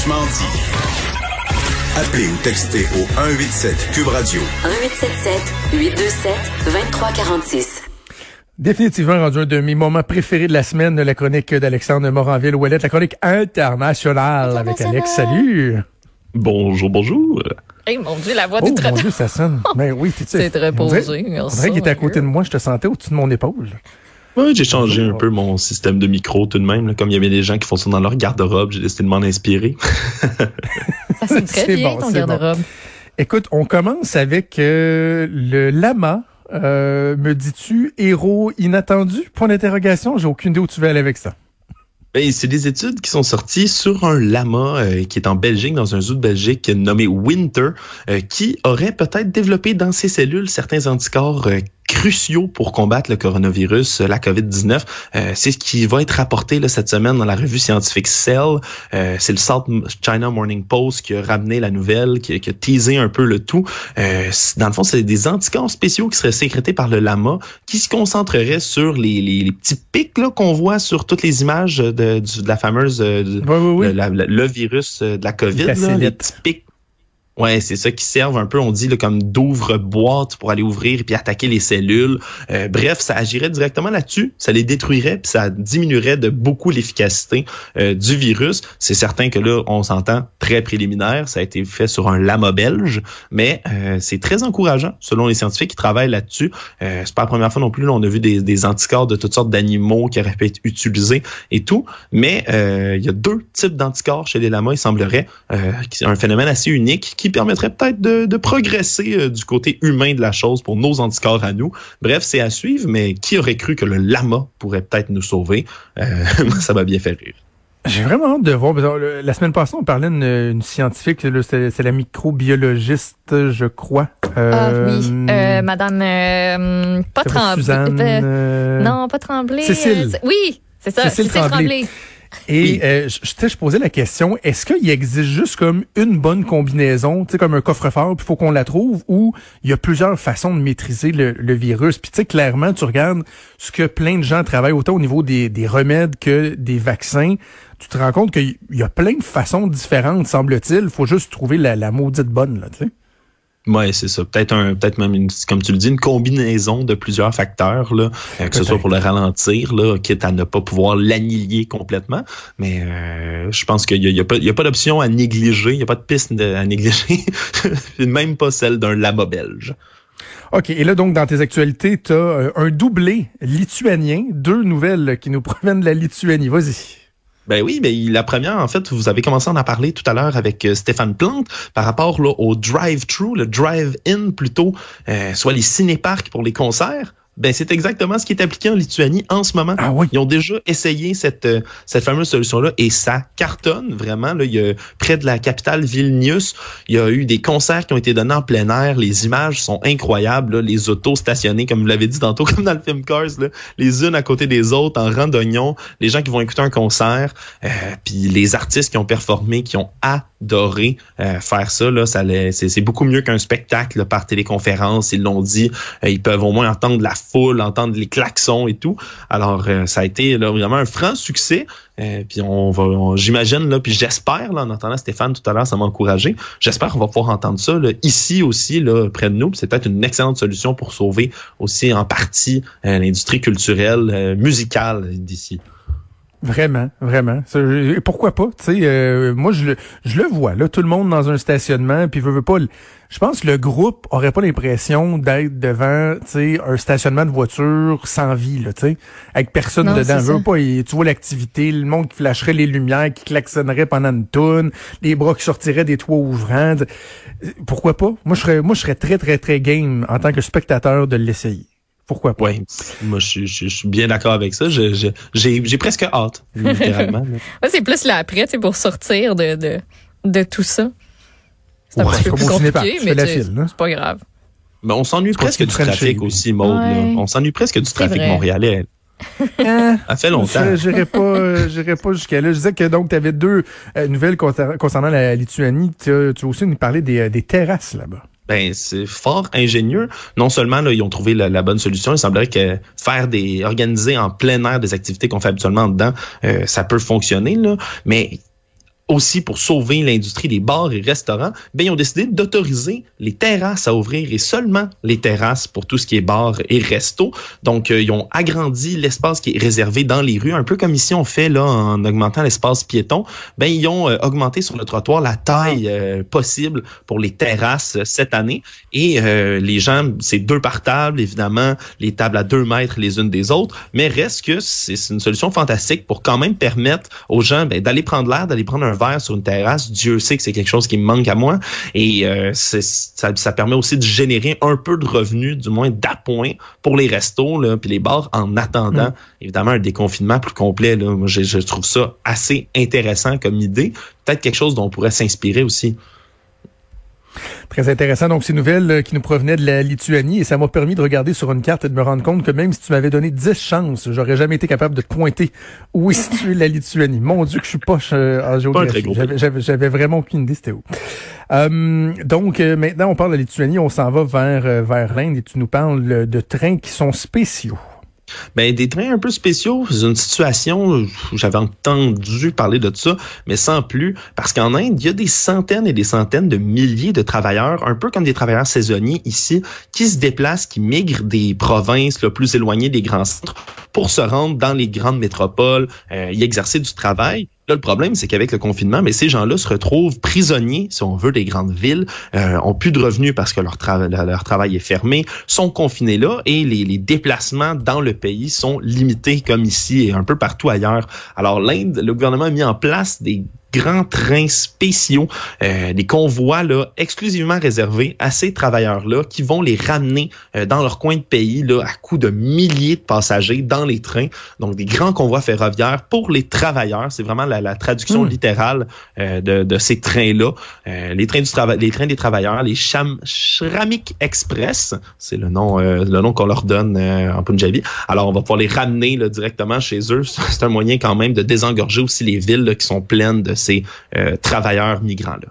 Franchement dit. Appelez ou textez au 187 Cube Radio. 1877 827 2346. Définitivement rendu un de mes moments préférés de la semaine, la chronique d'Alexandre Moranville-Ouellette, la chronique internationale avec Alex. Salut! Bonjour, bonjour. Hey, mon Dieu, la voix Oh, du mon. Dieu, ça sonne. Ben oui, tu sais. C'est très on posé, dirait- On merci, dirait qu'il était à côté de moi, je te sentais au-dessus de mon épaule. Ouais, j'ai changé un peu mon système de micro tout de même. là. Comme il y avait des gens qui font ça dans leur garde-robe, j'ai décidé de m'en inspirer. Ça sonne très C'est bien, bon, ton bon. garde-robe. Écoute, on commence avec euh, le lama. Euh, me dis-tu héros inattendu? Point d'interrogation. J'ai aucune idée où tu veux aller avec ça. Ben, c'est des études qui sont sorties sur un lama euh, qui est en Belgique, dans un zoo de Belgique nommé Winter, euh, qui aurait peut-être développé dans ses cellules certains anticorps euh, cruciaux pour combattre le coronavirus, euh, la COVID-19. Euh, c'est ce qui va être rapporté là, cette semaine dans la revue scientifique Cell. Euh, c'est le South China Morning Post qui a ramené la nouvelle, qui, qui a teasé un peu le tout. Euh, dans le fond, c'est des anticorps spéciaux qui seraient sécrétés par le lama, qui se concentreraient sur les, les, les petits pics qu'on voit sur toutes les images du- de la fameuse euh, de- Oui, oui, oui. le, la- la- le virus euh, de la COVID, là, les petits pics. Ouais, c'est ça qui servent un peu, on dit, là, comme d'ouvre-boîte pour aller ouvrir et puis attaquer les cellules. Euh, bref, ça agirait directement là-dessus, ça les détruirait puis ça diminuerait de beaucoup l'efficacité euh, du virus. C'est certain que là, on s'entend très préliminaire, ça a été fait sur un lama belge, mais euh, c'est très encourageant selon les scientifiques qui travaillent là-dessus. Euh, c'est pas la première fois non plus, là, on a vu des, des anticorps de toutes sortes d'animaux qui auraient pu être utilisés et tout, mais euh, il y a deux types d'anticorps chez les lamas, il semblerait, euh, un phénomène assez unique qui permettrait peut-être de, de progresser euh, du côté humain de la chose pour nos anticorps à nous. Bref, c'est à suivre, mais qui aurait cru que le lama pourrait peut-être nous sauver? Euh, ça m'a bien fait rire. J'ai vraiment hâte de voir. euh, La semaine passée, on parlait d'une une scientifique, c'est la microbiologiste, je crois. Ah oui, euh, Madame, euh, pas Tremblay. Suzanne. Non, pas Tremblay. Cécile. oui, c'est ça. Cécile Cécile, Tremblay. Tremblay. Et Oui. euh, je, je, posais la question, est-ce qu'il existe juste comme une bonne combinaison, tu sais, comme un coffre-fort, puis il faut qu'on la trouve, ou il y a plusieurs façons de maîtriser le, le virus? Puis tu sais, clairement, tu regardes ce que plein de gens travaillent autant au niveau des, des remèdes que des vaccins. Tu te rends compte qu'il y a plein de façons différentes, semble-t-il. Il faut juste trouver la, la maudite bonne, là, tu sais. Ouais, c'est ça. Peut-être un, peut-être même une, comme tu le dis, une combinaison de plusieurs facteurs, là, euh, que ce soit pour le ralentir, là, quitte à ne pas pouvoir l'annihiler complètement. Mais euh, je pense qu'il y a, y a pas, il y a pas d'option à négliger, il y a pas de piste à négliger, même pas celle d'un lama belge. OK. Et là, donc, dans tes actualités, tu as un doublé lituanien, deux nouvelles qui nous proviennent de la Lituanie. Vas-y. Ben oui, ben la première, en fait, vous avez commencé à en parler tout à l'heure avec euh, Stéphane Plante par rapport au drive-thru, le drive-in plutôt, euh, soit les cinéparcs pour les concerts. Ben c'est exactement ce qui est appliqué en Lituanie en ce moment. Ah oui. Ils ont déjà essayé cette euh, cette fameuse solution-là et ça cartonne vraiment. Là, il y a près de la capitale Vilnius, il y a eu des concerts qui ont été donnés en plein air. Les images sont incroyables. là. Les autos stationnées, comme vous l'avez dit tantôt, comme dans le film Cars, là, les unes à côté des autres en rang d'oignon. Les gens qui vont écouter un concert, euh, puis les artistes qui ont performé, qui ont adoré euh, faire ça. Là, ça c'est, beaucoup mieux qu'un spectacle par téléconférence. Ils l'ont dit. Euh, ils peuvent au moins entendre la foule, entendre les klaxons et tout. Alors, euh, ça a été là, vraiment un franc succès. Euh, puis on va, j'imagine là, puis j'espère là, en entendant Stéphane tout à l'heure, ça m'a encouragé. J'espère qu'on va pouvoir entendre ça là, ici aussi là, près de nous. C'est peut-être une excellente solution pour sauver aussi en partie euh, l'industrie culturelle, euh, musicale d'ici. Vraiment, vraiment. Et pourquoi pas? Tu sais, euh, moi je le, je le vois là, tout le monde dans un stationnement, puis veut, veut pas. Je pense que le groupe aurait pas l'impression d'être devant, tu sais, un stationnement de voiture sans vie, là, tu sais, avec personne Non, dedans. Veut pas. et tu vois l'activité, le monde qui flasherait les lumières, qui klaxonnerait pendant une toune, les bras qui sortiraient des toits ouvrants. Pourquoi pas? Moi, je serais, moi, je serais très, très, très game en tant que spectateur de l'essayer. Pourquoi pas? Ouais, moi je, suis- je, je suis bien d'accord avec ça. Je- je- J'ai j'ai presque hâte, littéralement. Ouais, c'est plus l'après, tu sais, pour sortir de, de, de tout ça. C'est un Ouais, petit peu plus compliqué, mais c'est pas grave. Mais on s'ennuie presque du trafic aussi. Ouais. On s'ennuie presque du trafic vrai. montréalais. Hein? Ça fait longtemps. Je- J'irai pas, euh, pas jusqu'à là. Je disais que donc tu avais deux euh, nouvelles concer- concernant la Lituanie. Tu as, tu as aussi nous parlé des, euh, des terrasses là-bas. Ben, c'est fort ingénieux. Non seulement là, ils ont trouvé la, bonne solution, il semblerait que faire des organiser en plein air des activités qu'on fait habituellement dedans, euh, ça peut fonctionner là, mais aussi pour sauver l'industrie des bars et restaurants, ben, ils ont décidé d'autoriser les terrasses à ouvrir et seulement les terrasses pour tout ce qui est bar et resto. Donc, euh, ils ont agrandi l'espace qui est réservé dans les rues, un peu comme ici on fait là en augmentant l'espace piéton. Ben, ils ont euh, augmenté sur le trottoir la taille euh, possible pour les terrasses cette année. Et les gens, c'est deux par table, évidemment, les tables à deux mètres les unes des autres, mais reste que c'est une solution fantastique pour quand même permettre aux gens ben, d'aller prendre l'air, d'aller prendre un verre sur une terrasse. Dieu sait que c'est quelque chose qui me manque à moi. Et euh, ça, ça, permet aussi de générer un peu de revenus, du moins d'appoint pour les restos là, puis les bars en attendant mm. évidemment un déconfinement plus complet. Là. Moi, je, je trouve ça assez intéressant comme idée. Peut-être quelque chose dont on pourrait s'inspirer aussi. Très intéressant. Donc, ces nouvelles euh, qui nous provenaient de la Lituanie et ça m'a permis de regarder sur une carte et de me rendre compte que même si tu m'avais donné 10 chances, j'aurais jamais été capable de te pointer où est située la Lituanie. Mon Dieu, que je suis poche euh, en géographie. J'avais vraiment aucune idée c'était où. Euh, donc, maintenant, on parle de la Lituanie, on s'en va vers, vers l'Inde et tu nous parles de trains qui sont spéciaux. Ben, des trains un peu spéciaux, c'est une situation, j'avais entendu parler de ça, mais sans plus, parce qu'en Inde, il y a des centaines et des centaines de milliers de travailleurs, un peu comme des travailleurs saisonniers ici, qui se déplacent, qui migrent des provinces le plus éloignées des grands centres pour se rendre dans les grandes métropoles, euh, y exercer du travail le problème, c'est qu'avec le confinement, mais ces gens-là se retrouvent prisonniers, si on veut, des grandes villes, euh, ont plus de revenus parce que leur, travail est fermé, sont confinés là et les déplacements dans le pays sont limités comme ici et un peu partout ailleurs. Alors l'Inde, le gouvernement a mis en place des grands trains spéciaux, euh, des convois là, exclusivement réservés à ces travailleurs-là qui vont les ramener euh, dans leur coin de pays là, à coût de milliers de passagers dans les trains. Donc des grands convois ferroviaires pour les travailleurs. C'est vraiment la, la traduction hmm. littérale euh, de, de, ces trains-là. Euh, les trains du travail, les trains des travailleurs, les Sham Shramik Express, c'est le nom, le nom qu'on leur donne en Punjabi. Alors on va pouvoir les ramener là, directement chez eux. C'est un moyen quand même de désengorger aussi les villes qui sont pleines de ces euh, travailleurs migrants-là.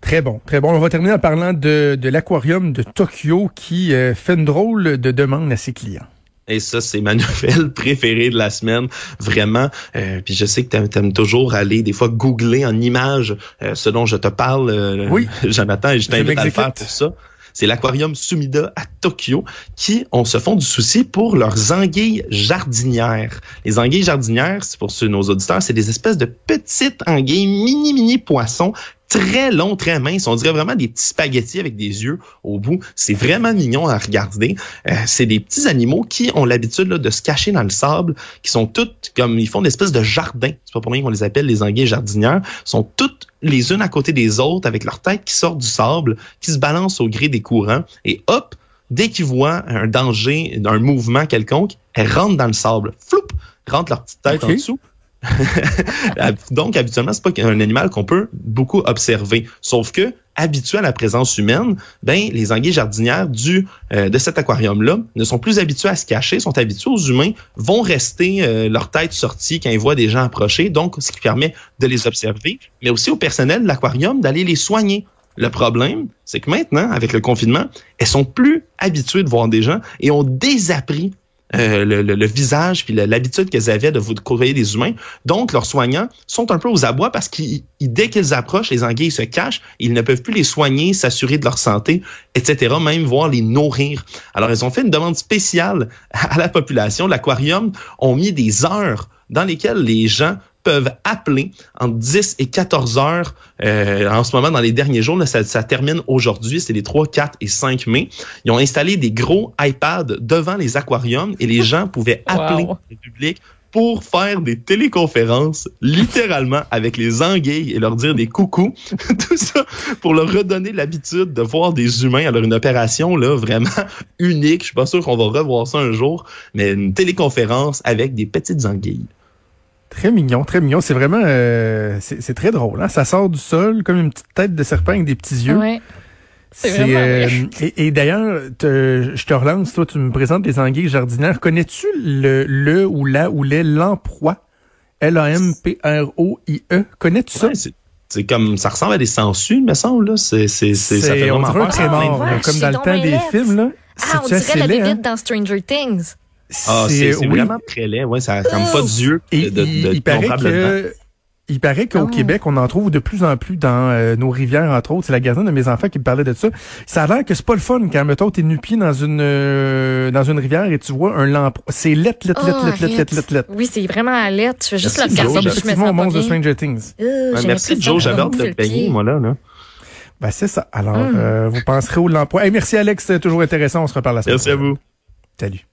Très bon, très bon. On va terminer en parlant de, l'aquarium de Tokyo qui euh, fait une drôle de demande à ses clients. Et ça, c'est ma nouvelle préférée de la semaine, vraiment. Euh, puis je sais que tu aimes, toujours aller des fois googler en images ce dont je te parle, oui. Jonathan, et je t'invite à le faire pour ça c'est l'aquarium Sumida à Tokyo qui on se font du souci pour leurs anguilles jardinières. Les anguilles jardinières, c'est pour ceux nos auditeurs, c'est des espèces de petites anguilles mini mini poissons très longs, très minces. On dirait vraiment des petits spaghettis avec des yeux au bout. C'est vraiment mignon à regarder. Euh, c'est des petits animaux qui ont l'habitude de se cacher dans le sable, qui sont toutes comme ils font une espèce de jardin. C'est pas pour rien qu'on les appelle les anguilles jardinières. sont toutes les unes à côté des autres avec leur tête qui sort du sable, qui se balance au gré des courants et hop, dès qu'ils voient un danger, un mouvement quelconque, elles rentrent dans le sable. Floup! Rentrent leur petite tête en dessous Donc, habituellement, c'est pas un animal qu'on peut beaucoup observer. Sauf que, habitué à la présence humaine, ben, les anguilles jardinières du, euh, de cet aquarium-là ne sont plus habituées à se cacher, sont habituées aux humains, vont rester euh, leur tête sortie quand ils voient des gens approcher, donc ce qui permet de les observer, mais aussi au personnel de l'aquarium d'aller les soigner. Le problème, c'est que maintenant, avec le confinement, elles sont plus habituées de voir des gens et ont désappris euh, le, visage puis l'habitude qu'elles avaient de vous côtoyer des humains. Donc, leurs soignants sont un peu aux abois parce qu'ils, dès qu'ils approchent, les anguilles se cachent, ils ne peuvent plus les soigner, s'assurer de leur santé, etc., même voir les nourrir. Alors, ils ont fait une demande spéciale à la population. L'aquarium ont mis des heures dans lesquelles les gens peuvent appeler entre 10 et 14 heures euh, en ce moment dans les derniers jours. Là, ça, ça, termine aujourd'hui, c'est les 3, 4 et 5 mai. Ils ont installé des gros iPads devant les aquariums et les gens pouvaient appeler le public pour faire des téléconférences, littéralement, avec les anguilles et leur dire des coucous. Tout ça pour leur redonner l'habitude de voir des humains. Alors, une opération, là, vraiment unique. Je suis pas sûr qu'on va revoir ça un jour, mais une téléconférence avec des petites anguilles. Très mignon, très mignon. C'est vraiment, euh, c'est très drôle. Hein? Ça sort du sol comme une petite tête de serpent avec des petits yeux. Ouais. C'est vraiment euh, et, et d'ailleurs, je te relance, toi, tu me présentes les anguilles jardinières. Connais-tu le, le ou la ou les lamproies? L-A-M-P-R-O-I-E. Connais-tu ça? c'est comme ça ressemble à des sangsues, me semble là. C'est c'est c'est ça fait on dirait un crémort, comme dans le temps des films là. Ah, on dirait la bébête hein? dans Stranger Things. Ah, c'est vraiment très laid. Ouais, ça n'a comme pas d'yeux. De, de, il, paraît que, Il paraît qu'au Ah. Québec, on en trouve de plus en plus dans euh, nos rivières, entre autres. C'est la gardienne de mes enfants qui me parlait de ça. Ça a l'air que c'est pas le fun quand, mettons, t'es nu-pied dans une euh, dans une rivière et tu vois un lampe. C'est lettre, lettre, lettre, Oh, lettre, lettre, lettre, lettre. Oui, c'est vraiment à l'aide. Tu fais juste Merci, le regarder. Je me sens monstre de. Stranger Things. Euh, Ouais, merci Joe, j'avais hâte de te baigner, moi là. là. Ben, c'est ça. Alors, Hum. euh, vous penserez au l'emploi. Hey, merci Alex, c'est toujours intéressant. On se reparle la semaine Merci à prochaine. vous. Salut.